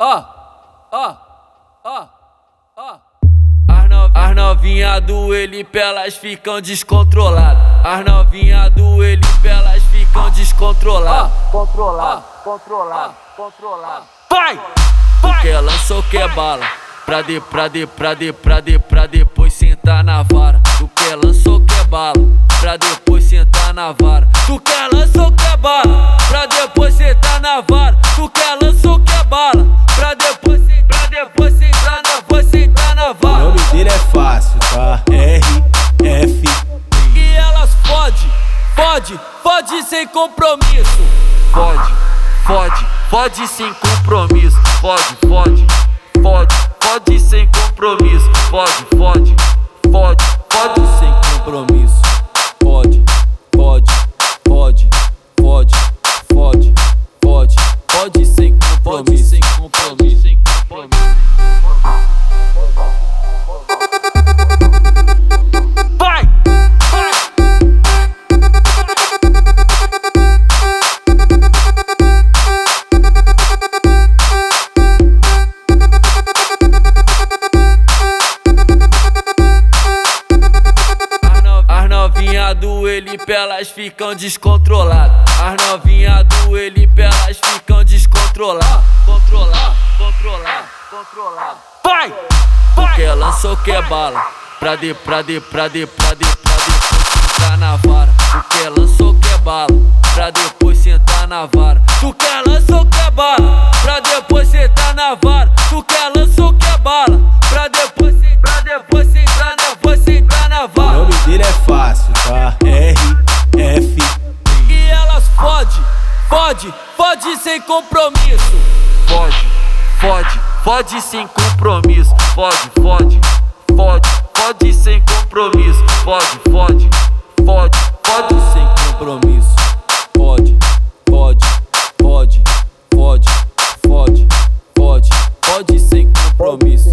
Ó, ó, ó, ó. As novinha do Elipe elas ficam descontroladas. As novinha do Elipe elas ficam descontroladas. Controlar, controlar, controlar. Vai! Porque lançou que é bala. Pra de, pra de, pra de, pra de, pra depois sentar na vara. Tu fode, fode sem compromisso. Fode, fode, fode sem compromisso. Fode, fode, fode, fode sem compromisso. Fode, fode, fode, fode sem compromisso. pode, pode, pode, pode, pode, pode, pode sem compromisso. sem compromisso, do Elipe elas ficam descontroladas. As novinha do Elipe elas ficam descontroladas. Controlar, controlar, controlar. Vai! Porque lançou que é bala. Pra de, pra de, pra de, pra de, pra depois sentar na vara. Porque lançou Fode, fode sem compromisso. Fode, fode, fode sem compromisso. Fode, fode, fode, fode sem compromisso. Fode, fode, fode, fode sem compromisso. Fode, fode, fode, fode, fode, fode, fode sem compromisso.